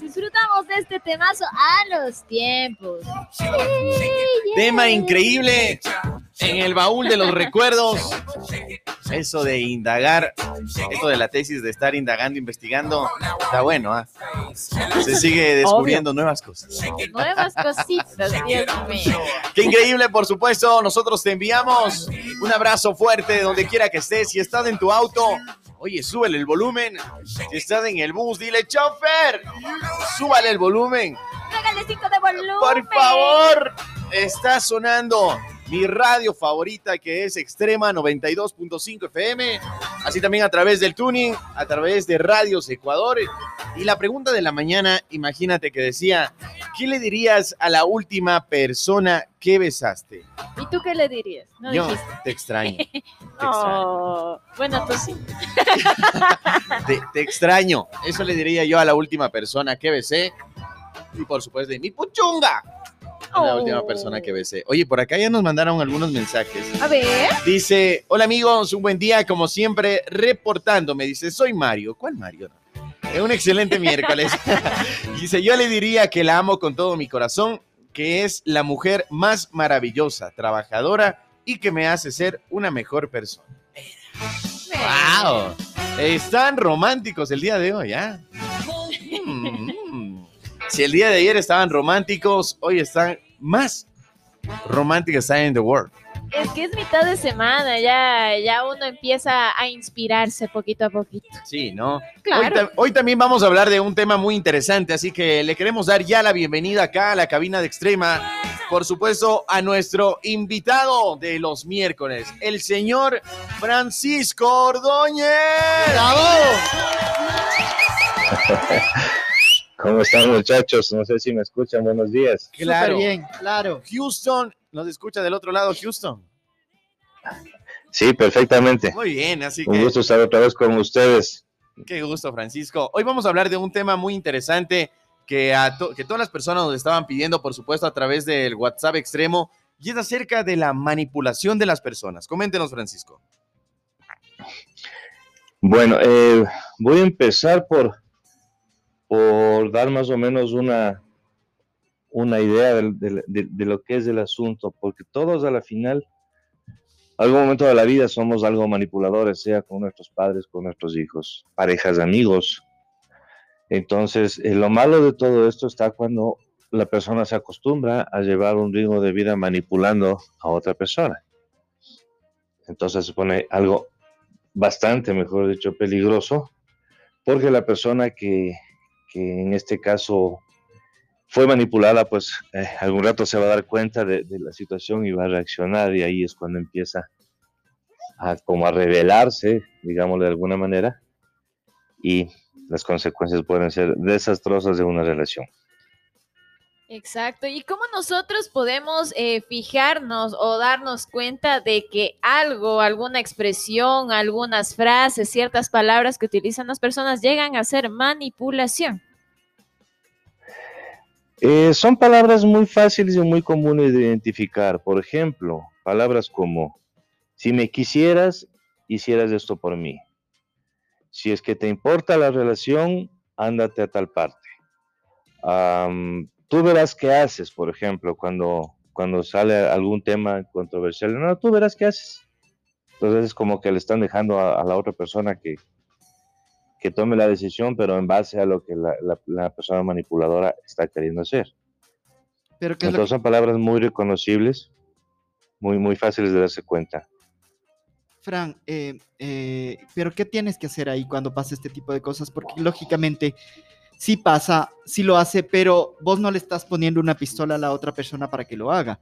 disfrutamos, disfrutamos de este temazo a los tiempos. Tema increíble en el baúl de los recuerdos. Eso de indagar, esto de la tesis de estar indagando, investigando, está bueno, ¿ah? Se sigue descubriendo nuevas cosas. Nuevas cositas, Dios mío. Qué increíble, por supuesto. Nosotros te enviamos un abrazo fuerte donde quiera que estés. Si estás en tu auto, oye, súbele el volumen. Si estás en el bus, dile, chofer, súbale el volumen. Hágale cinco de volumen. Por favor, está sonando mi radio favorita que es Extrema 92.5 FM, así también a través del tuning, a través de Radios Ecuador. Y la pregunta de la mañana, imagínate que decía, ¿qué le dirías a la última persona que besaste? ¿Y tú qué le dirías? No Yo dijiste. te extraño. Te extraño. Oh, bueno, tú sí. Te, te extraño. Eso le diría yo a la última persona que besé. Y por supuesto, de mi puchunga. La Oh. última persona que besé. Oye, por acá ya nos mandaron algunos mensajes. A ver. Dice, hola amigos, un buen día, como siempre, reportándome. Dice, soy Mario. ¿Cuál Mario? Es un excelente miércoles. Dice, yo le diría que la amo con todo mi corazón, que es la mujer más maravillosa, trabajadora y que me hace ser una mejor persona. ¡Wow! Están románticos el día de hoy, ¿ah? Mm. Si el día de ayer estaban románticos, hoy están más románticos in the world. Es que es mitad de semana, ya, ya uno empieza a inspirarse poquito a poquito. Sí, ¿no? Claro. Hoy, ta- hoy también vamos a hablar de un tema muy interesante, así que le queremos dar ya la bienvenida acá a la cabina de Extrema, por supuesto, a nuestro invitado de los miércoles, el señor Francisco Ordóñez. ¿Cómo están muchachos? No sé si me escuchan. Buenos días. Claro. bien, claro. Houston, nos escucha del otro lado, Houston. Sí, perfectamente. Muy bien, así Un que gusto estar otra vez con ustedes. qué gusto, Francisco. Hoy vamos a hablar de un tema muy interesante que, a to- que todas las personas nos estaban pidiendo, por supuesto, a través del WhatsApp extremo, y es acerca de la manipulación de las personas. Coméntenos, Francisco. Bueno, eh, voy a empezar por, por dar más o menos una, una idea de, lo que es el asunto, porque todos a la final, algún momento de la vida somos algo manipuladores, sea con nuestros padres, con nuestros hijos, parejas, amigos. Entonces, eh, lo malo de todo esto está cuando la persona se acostumbra a llevar un ritmo de vida manipulando a otra persona. Entonces se pone algo bastante, mejor dicho, peligroso, porque la persona que en este caso fue manipulada, pues eh, algún rato se va a dar cuenta de, la situación y va a reaccionar y ahí es cuando empieza a como a revelarse, digámoslo de alguna manera, y las consecuencias pueden ser desastrosas de una relación. Exacto. ¿Y cómo nosotros podemos eh, fijarnos o darnos cuenta de que algo, alguna expresión, algunas frases, ciertas palabras que utilizan las personas llegan a ser manipulación? Eh, son palabras muy fáciles y muy comunes de identificar. Por ejemplo, palabras como, si me quisieras, hicieras esto por mí. Si es que te importa la relación, ándate a tal parte. Am, tú verás qué haces, por ejemplo, cuando, cuando sale algún tema controversial. No, tú verás qué haces. Entonces es como que le están dejando a la otra persona que, que tome la decisión, pero en base a lo que la, la- la persona manipuladora está queriendo hacer. Pero ¿qué es lo Entonces son palabras muy reconocibles, muy, muy fáciles de darse cuenta. Fran, eh, eh, pero ¿qué tienes que hacer ahí cuando pasa este tipo de cosas? Porque lógicamente sí pasa, sí lo hace, pero vos no le estás poniendo una pistola a la otra persona para que lo haga.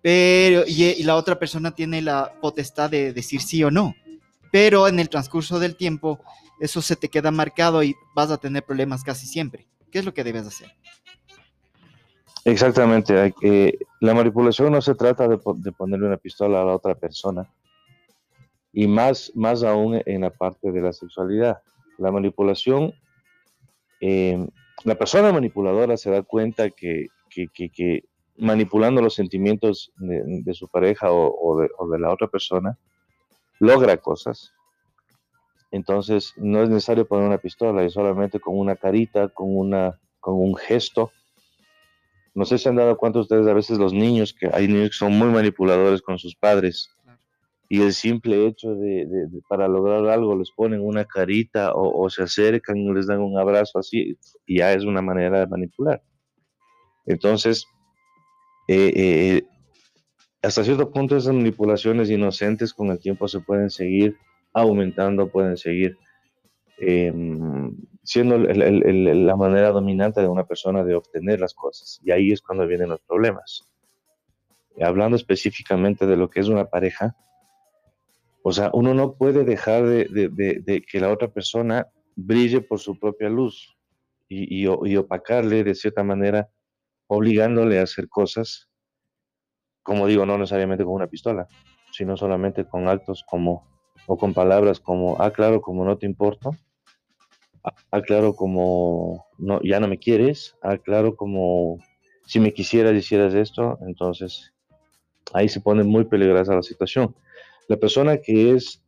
Pero, y, y la otra persona tiene la potestad de decir sí o no. Pero en el transcurso del tiempo, eso se te queda marcado y vas a tener problemas casi siempre. ¿Qué es lo que debes hacer? Exactamente. la manipulación no se trata de, po- de ponerle una pistola a la otra persona. Y más, más aún en la parte de la sexualidad. La manipulación, eh, la persona manipuladora se da cuenta que, manipulando los sentimientos de, su pareja o de la otra persona, logra cosas. Entonces, no es necesario poner una pistola, es solamente con una carita, con una con un gesto. No sé si han dado cuenta ustedes a veces los niños, que hay niños que son muy manipuladores con sus padres y el simple hecho de, para lograr algo les ponen una carita o, se acercan y les dan un abrazo así, ya es una manera de manipular. Entonces, eh, eh, hasta cierto punto esas manipulaciones inocentes con el tiempo se pueden seguir aumentando, pueden seguir em, siendo la manera dominante de una persona de obtener las cosas. Y ahí es cuando vienen los problemas. Hablando específicamente de lo que es una pareja, o sea, uno no puede dejar de, que la otra persona brille por su propia luz y, opacarle de cierta manera, obligándole a hacer cosas, como digo, no necesariamente con una pistola, sino solamente con actos como, o con palabras como, ah, claro, como no te importo, ah, claro, como no, ya no me quieres, ah, claro, como si me quisieras, hicieras esto, entonces ahí se pone muy peligrosa la situación. La persona que es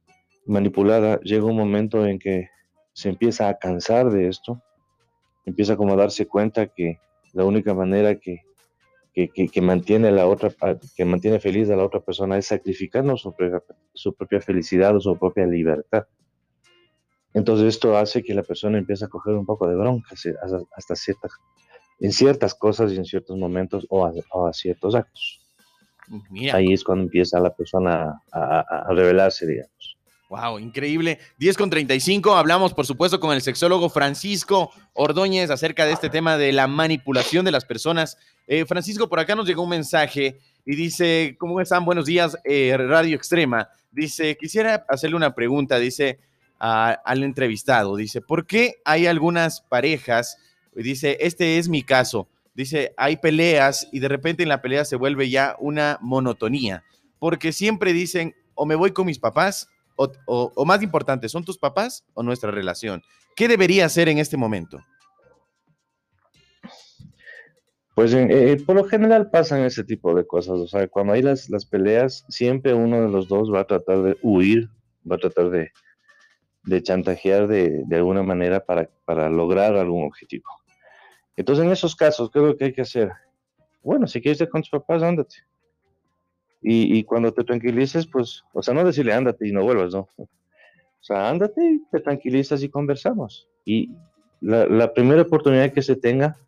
manipulada llega un momento en que se empieza a cansar de esto, empieza como a darse cuenta que la única manera que, que, mantiene la otra, que mantiene feliz a la otra persona es sacrificando su, su propia felicidad o su propia libertad. Entonces esto hace que la persona empiece a coger un poco de bronca hasta ciertas, en ciertas cosas y en ciertos momentos o a ciertos actos. Ahí es cuando empieza la persona a, revelarse, digamos. Wow, increíble. 10 con 35, hablamos por supuesto con el sexólogo Francisco Ordóñez acerca de este tema de la manipulación de las personas. Eh, Francisco, por acá nos llegó un mensaje y dice, ¿cómo están? Buenos días, eh, Radio Extrema. Dice, quisiera hacerle una pregunta, dice al entrevistado, dice, ¿por qué hay algunas parejas? Dice, este es mi caso dice, hay peleas y de repente en la pelea se vuelve ya una monotonía, porque siempre dicen, o me voy con mis papás, o, más importante, ¿son tus papás o nuestra relación? ¿Qué debería hacer en este momento? Pues eh, eh, por lo general pasan ese tipo de cosas, o sea, cuando hay las, las peleas, siempre uno de los dos va a tratar de huir, va a tratar de, chantajear de, alguna manera para, para lograr algún objetivo. Entonces, en esos casos, ¿qué es lo que hay que hacer? Bueno, si quieres ir con tus papás, ándate. Y, y, cuando te tranquilices, pues, o sea, no decirle ándate y no vuelvas, ¿no? O sea, ándate, y te tranquilizas y conversamos. Y la, la, primera oportunidad que se tenga,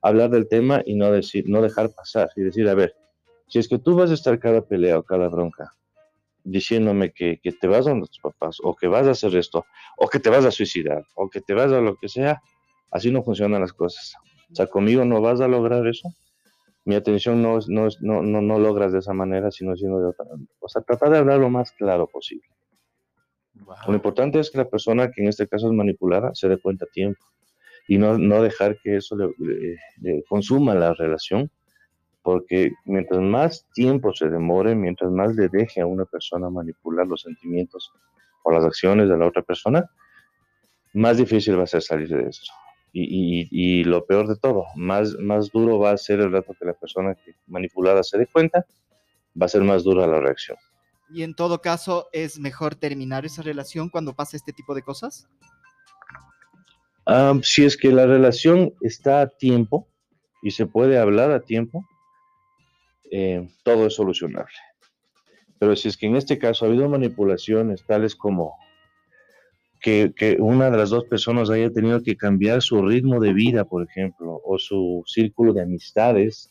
hablar del tema y no, decir, no dejar pasar. Y decir, a ver, si es que tú vas a estar cada pelea o cada bronca diciéndome que, que te vas a tus papás, o que vas a hacer esto, o que te vas a suicidar, o que te vas a lo que sea, así no funcionan las cosas. O sea, conmigo no vas a lograr eso. Mi atención no, no, no, no, logras de esa manera, sino siendo de otra. O sea, tratar de hablar lo más claro posible. Lo importante es que la persona que en este caso es manipulada se dé cuenta a tiempo y no, no dejar que eso le, consuma la relación, porque mientras más tiempo se demore, mientras más le deje a una persona manipular los sentimientos o las acciones de la otra persona, más difícil va a ser salir de esto. Y, lo peor de todo, más, más duro va a ser el rato que la persona que manipulada se dé cuenta, va a ser más dura la reacción. Y en todo caso, ¿es mejor terminar esa relación cuando pasa este tipo de cosas? si es que la relación está a tiempo y se puede hablar a tiempo, eh, todo es solucionable. Pero si es que en este caso ha habido manipulaciones tales como que, una de las dos personas haya tenido que cambiar su ritmo de vida, por ejemplo, o su círculo de amistades,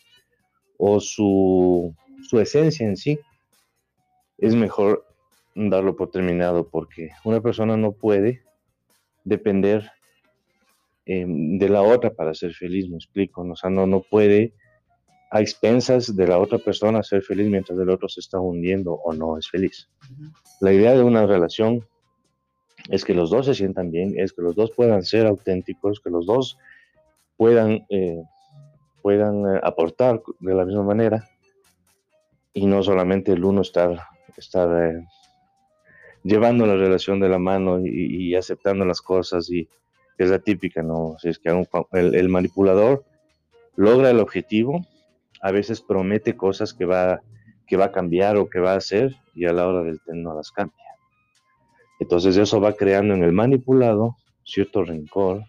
o su, su esencia en sí, es mejor darlo por terminado porque una persona no puede depender em, de la otra para ser feliz, me explico, o sea, no, no puede a expensas de la otra persona ser feliz mientras el otro se está hundiendo o no es feliz. La idea de una relación es que los dos se sientan bien, es que los dos puedan ser auténticos, que los dos puedan, eh, puedan eh, aportar de la misma manera y no solamente el uno estar, estar eh, llevando la relación de la mano y, aceptando las cosas y es la típica, ¿no? Si es que el, manipulador logra el objetivo, a veces promete cosas que va, que va a cambiar o que va a hacer y a la hora del tema no las cambia. Entonces eso va creando en el manipulado cierto rencor,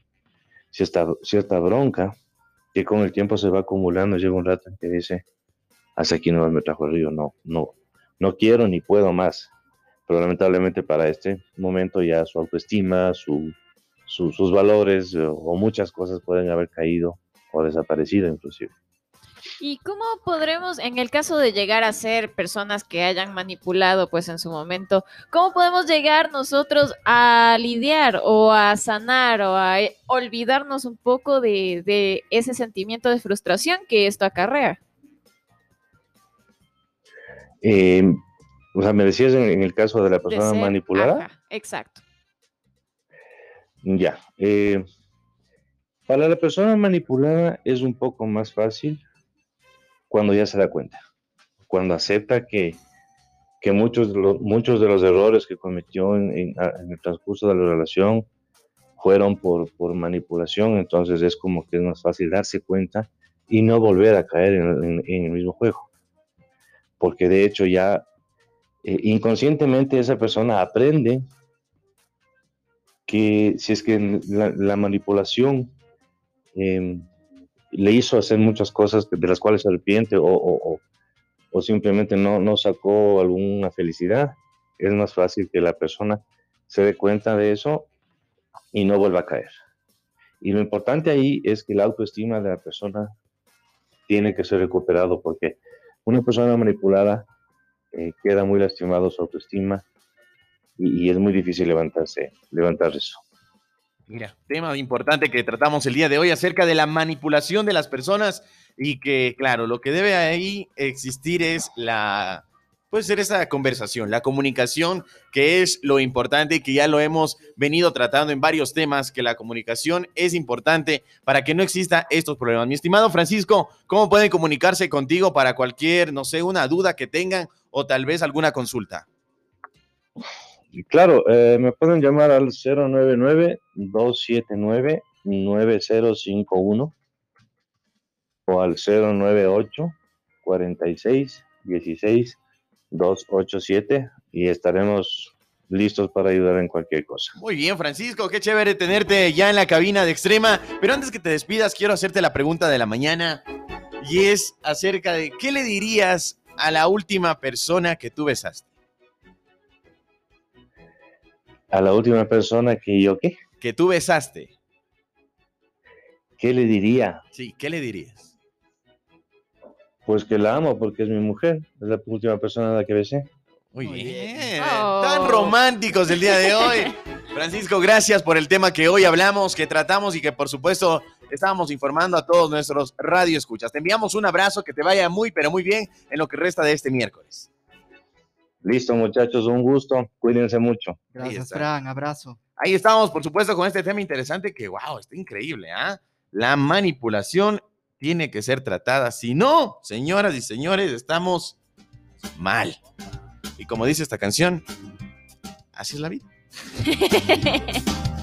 cierta, cierta bronca que con el tiempo se va acumulando, llega un rato en que dice, hasta aquí no me trajo el río, no, no, no quiero ni puedo más. Pero lamentablemente para este momento ya su autoestima, su, sus valores o, o muchas cosas pueden haber caído o desaparecido inclusive. ¿Y cómo podremos, en el caso de llegar a ser personas que hayan manipulado pues en su momento, cómo podemos llegar nosotros a lidiar o a sanar o a olvidarnos un poco de, de ese sentimiento de frustración que esto acarrea? Eh, o sea, me decías en, en el caso de la De persona ser- manipulada. ajá, exacto. Ya. eh, para la persona manipulada es un poco más fácil cuando ya se da cuenta, cuando acepta que, que muchos, de los, muchos de los errores que cometió en, en- el transcurso de la relación fueron por, por manipulación, entonces es como que es más fácil darse cuenta y no volver a caer en, en- el mismo juego. Porque de hecho ya eh, inconscientemente esa persona aprende que si es que la, la manipulación eh, le hizo hacer muchas cosas de las cuales se arrepiente o, o- o- simplemente no, no sacó alguna felicidad, es más fácil que la persona se dé cuenta de eso y no vuelva a caer. Y lo importante ahí es que la autoestima de la persona tiene que ser recuperado porque una persona manipulada eh, queda muy lastimado su autoestima y, y es muy difícil levantarse, levantar eso. Mira, tema importante que tratamos el día de hoy acerca de la manipulación de las personas y que, claro, lo que debe ahí existir es la, puede ser esa conversación, la comunicación, que es lo importante y que ya lo hemos venido tratando en varios temas, que la comunicación es importante para que no exista estos problemas. Mi estimado Francisco, ¿cómo pueden comunicarse contigo para cualquier, no sé, una duda que tengan o tal vez alguna consulta? Claro, eh, me pueden llamar al 099-279-9051 o al 098 46 16 287 y estaremos listos para ayudar en cualquier cosa. Muy bien, Francisco, qué chévere tenerte ya en la cabina de Extrema. Pero antes que te despidas, quiero hacerte la pregunta de la mañana y es acerca de qué le dirías a la última persona que tú besaste. A la última persona que yo, ¿qué? Que tú besaste. ¿Qué le diría? Sí, ¿qué le dirías? Pues que la amo porque es mi mujer, es la última persona a la que besé. Muy bien. bien. Oh. Tan románticos el día de hoy. Francisco, gracias por el tema que hoy hablamos, que tratamos y que por supuesto estábamos informando a todos nuestros radioescuchas. Te enviamos un abrazo, que te vaya muy, pero muy bien en lo que resta de este miércoles. Listo, muchachos, un gusto. Cuídense mucho. Gracias. Fran. Abrazo. Ahí estamos, por supuesto, con este tema interesante que, wow, está increíble, ¿ah? La manipulación tiene que ser tratada. Si no, señoras y señores, estamos mal. Y como dice esta canción, así es la vida.